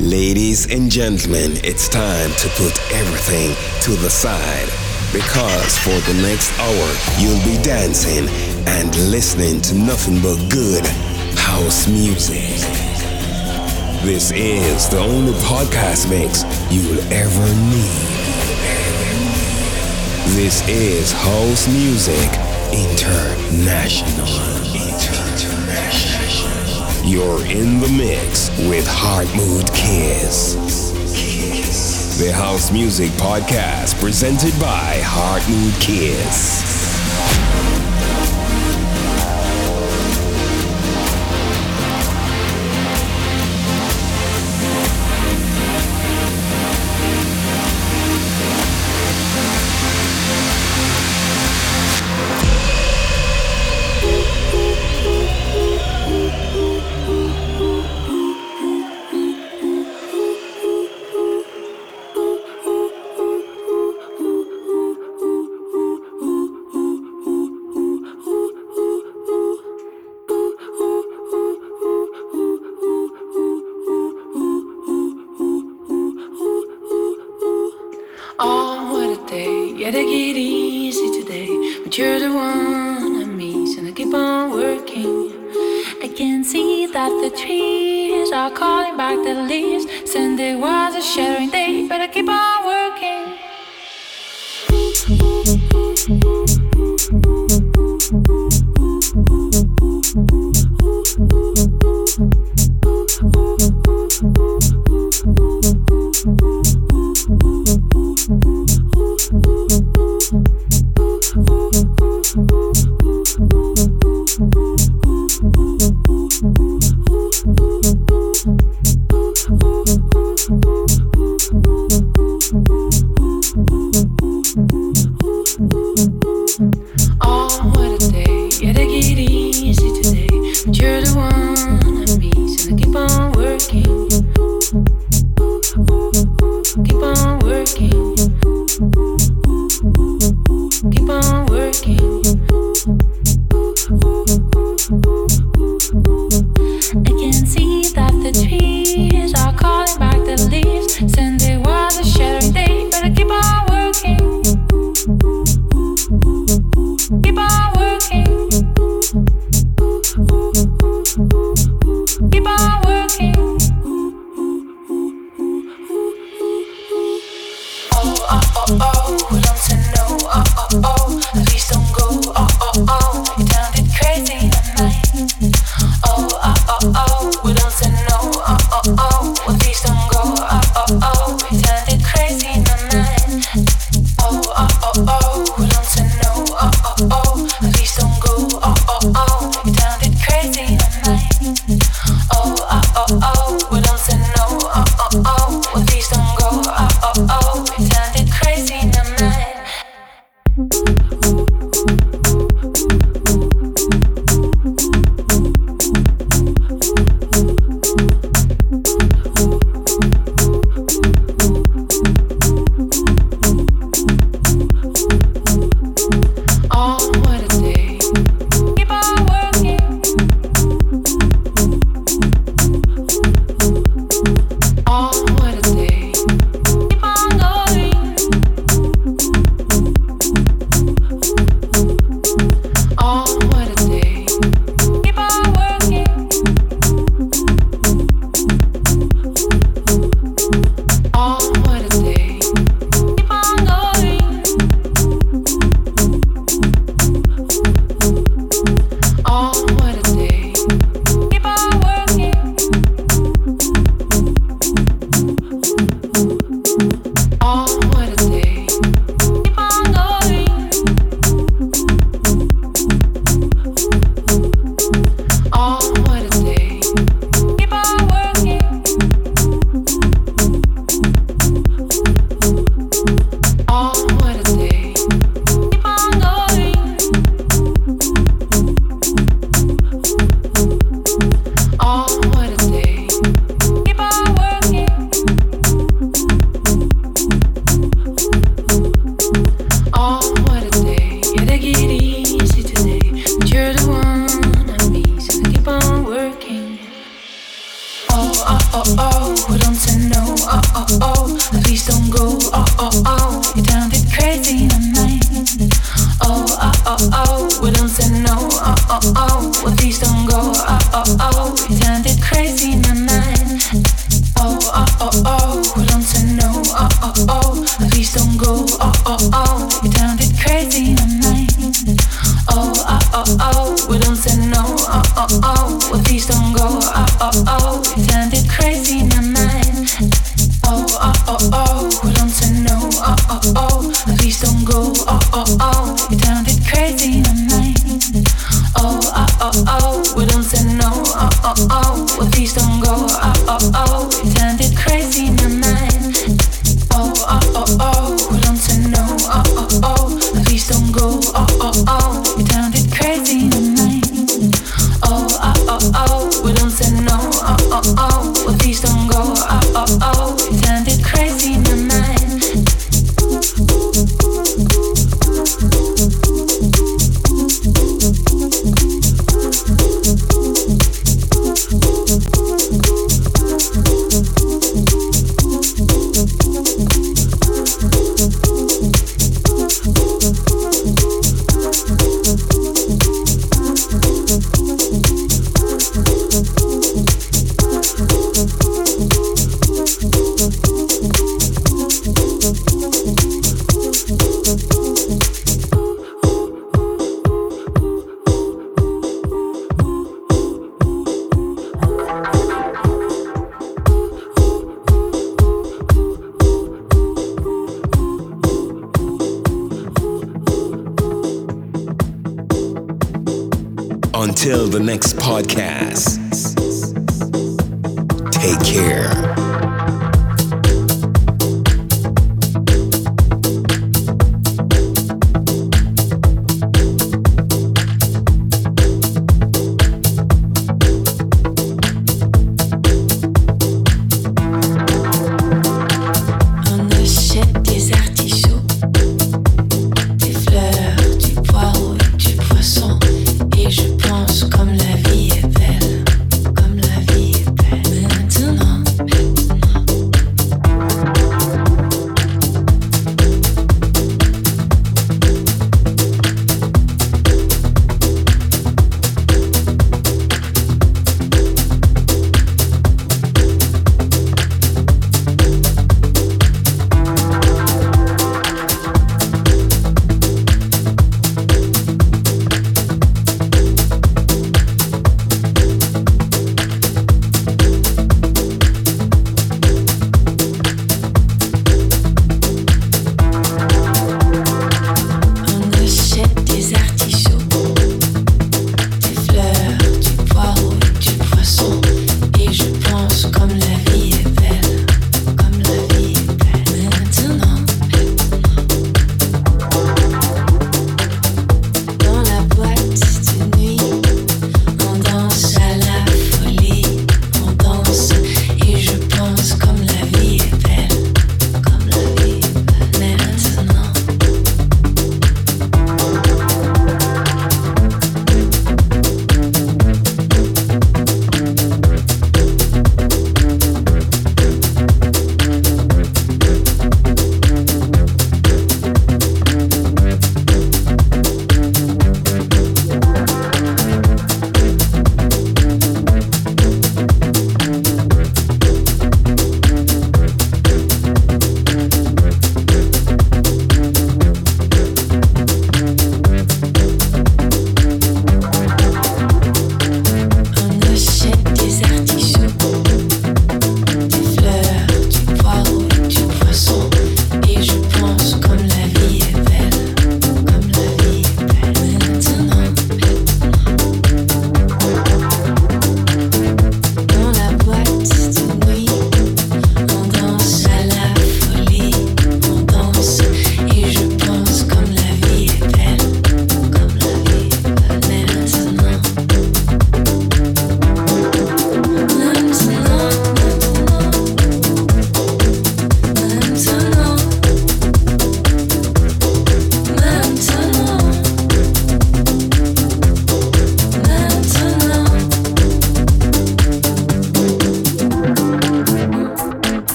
Ladies and gentlemen, it's time to put everything to the side because for the next hour you'll be dancing and listening to nothing but good house music. This is the only podcast mix you'll ever need. This is House Music International. You're in the mix with Heart Mood Kiss. The House Music Podcast presented by Heart Mood Kiss.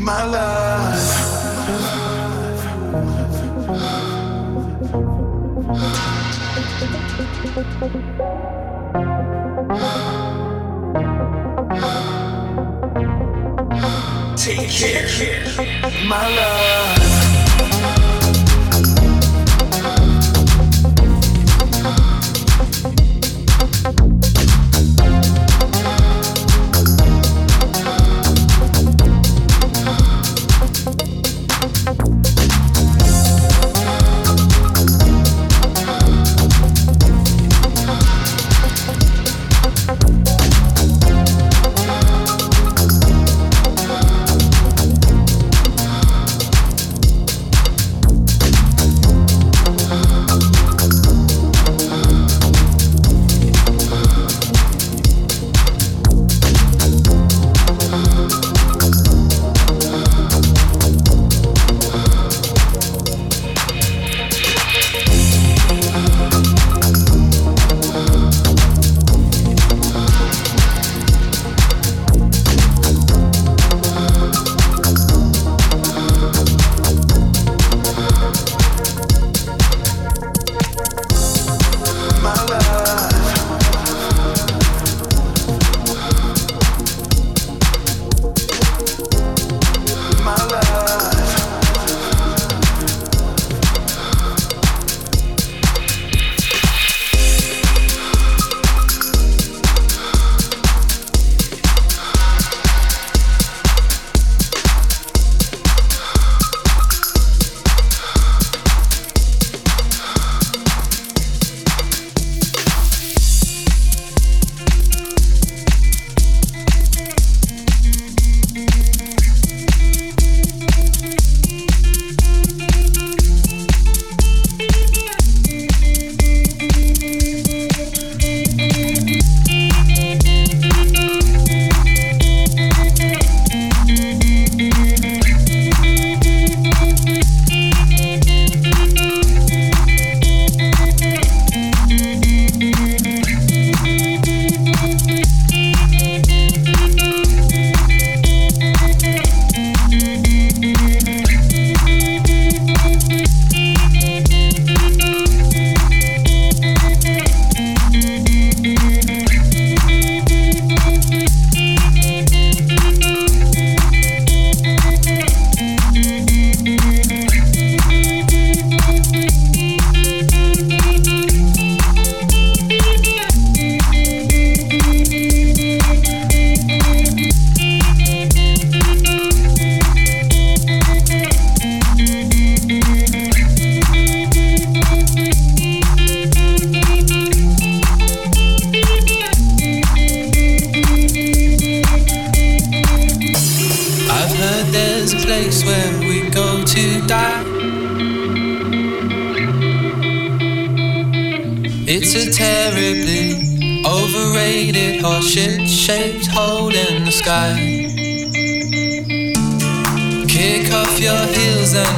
my love take care. My love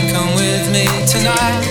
come with me tonight.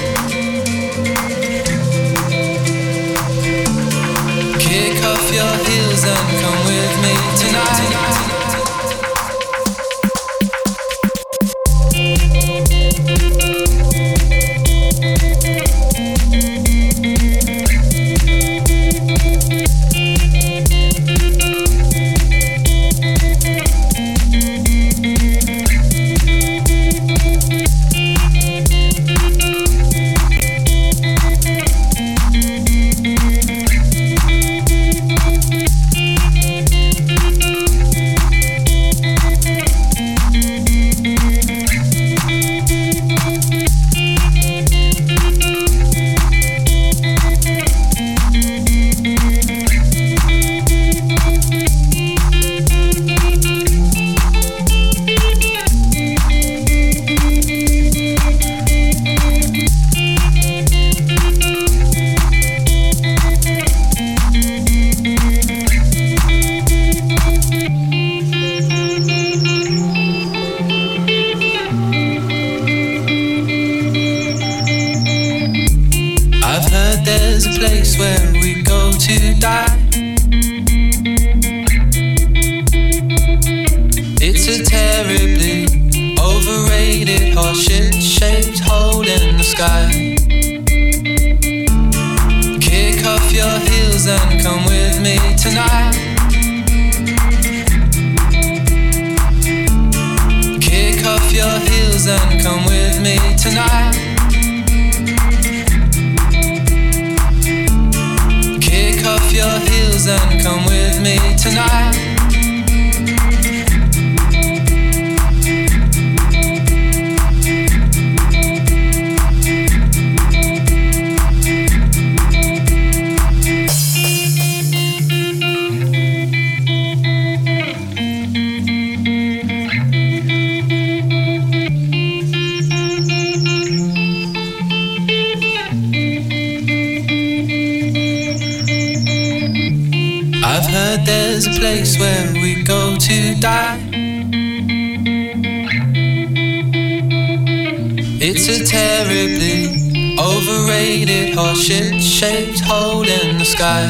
shit-shaped hole in the sky.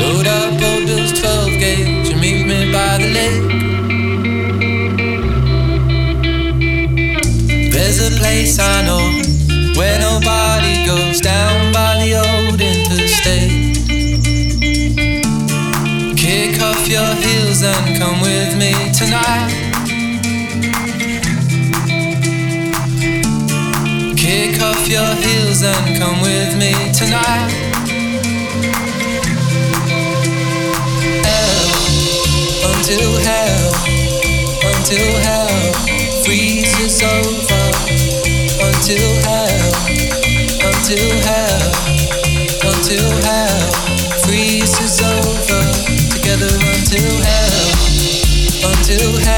Load up old Bill's 12 gauge and meet me by the lake. There's a place I know where nobody goes down by the old interstate. Kick off your heels and come with me tonight. your heels and come with me tonight. Hell, until hell, until hell freezes over. Until hell, until hell, until hell freezes over. Together until hell, until hell.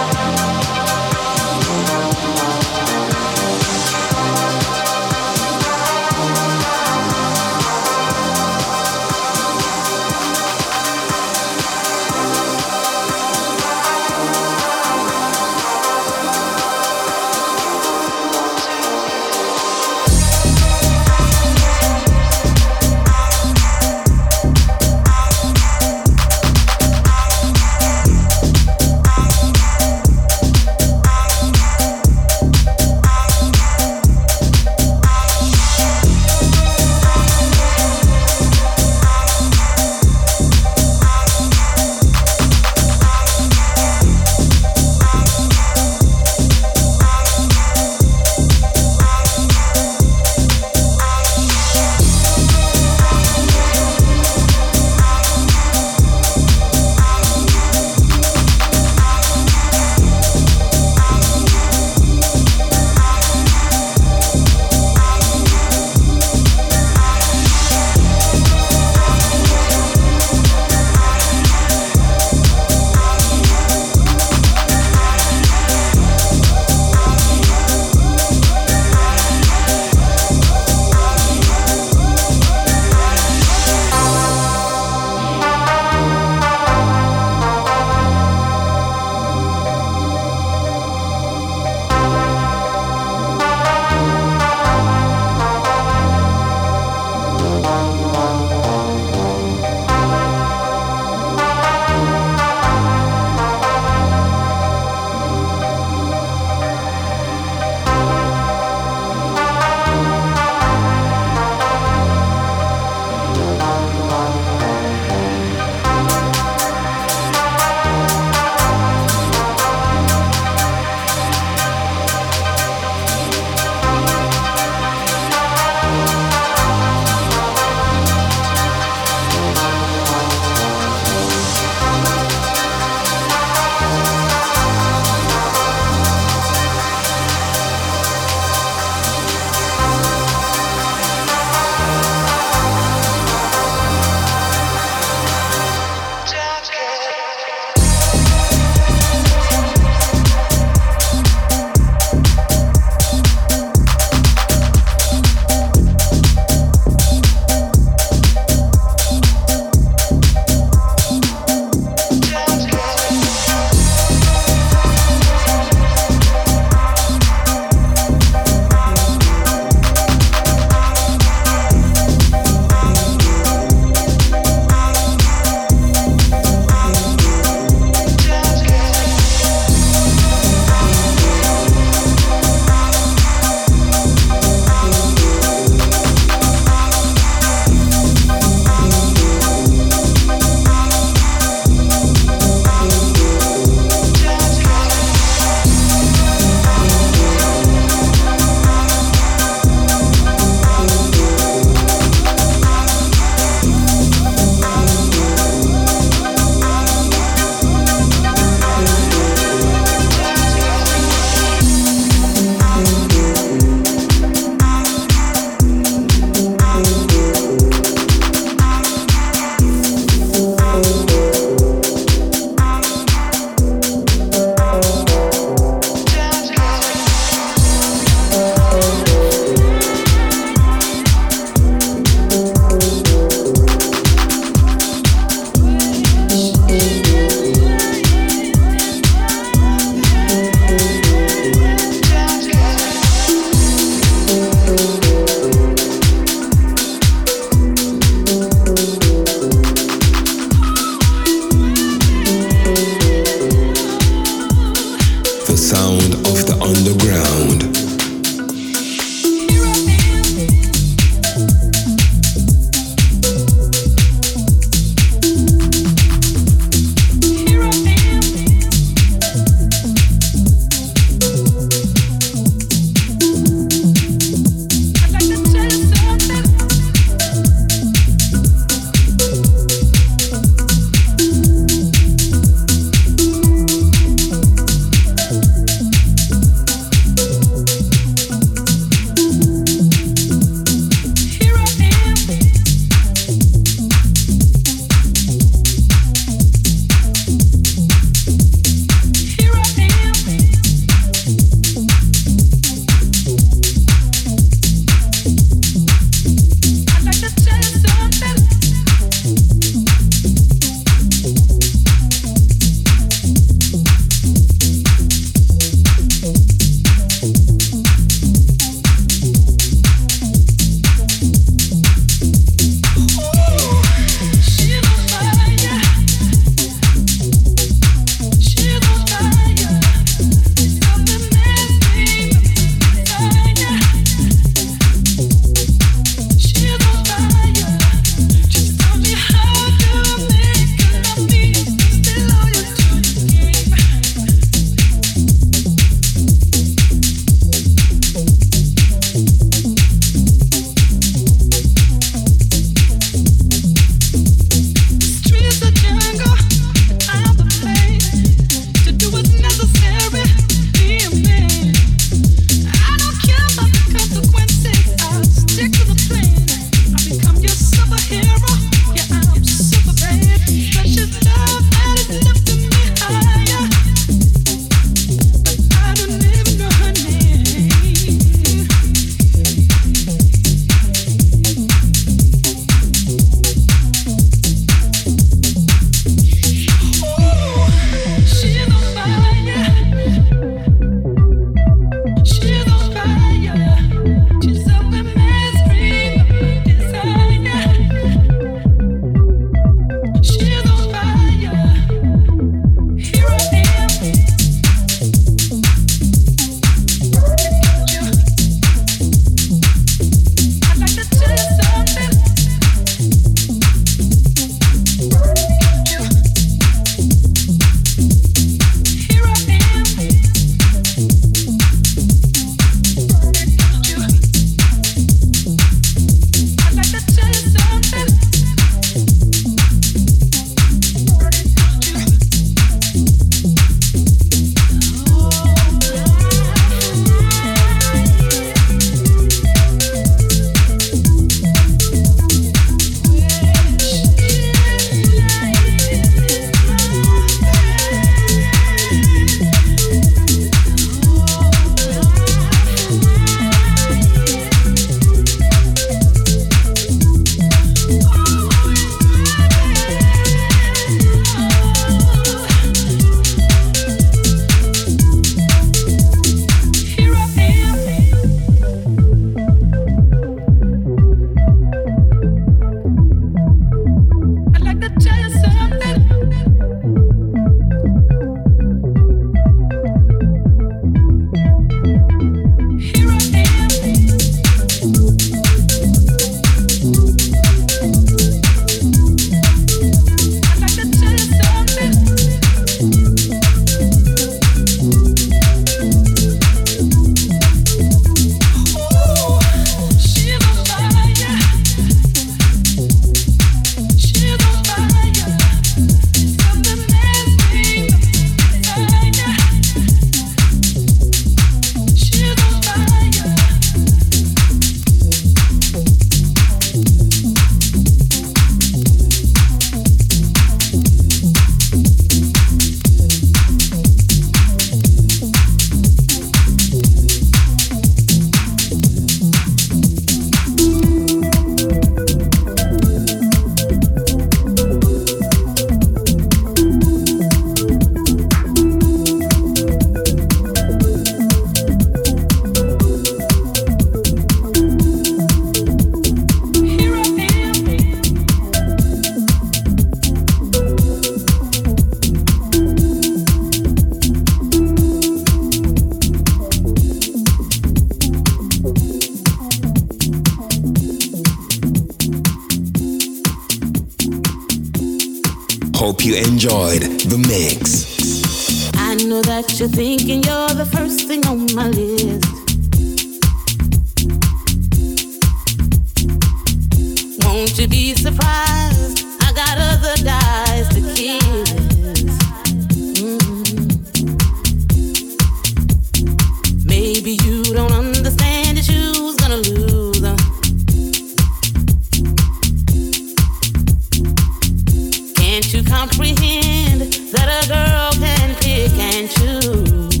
Can't comprehend that a girl can pick and choose?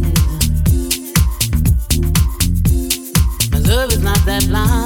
My love is not that blind.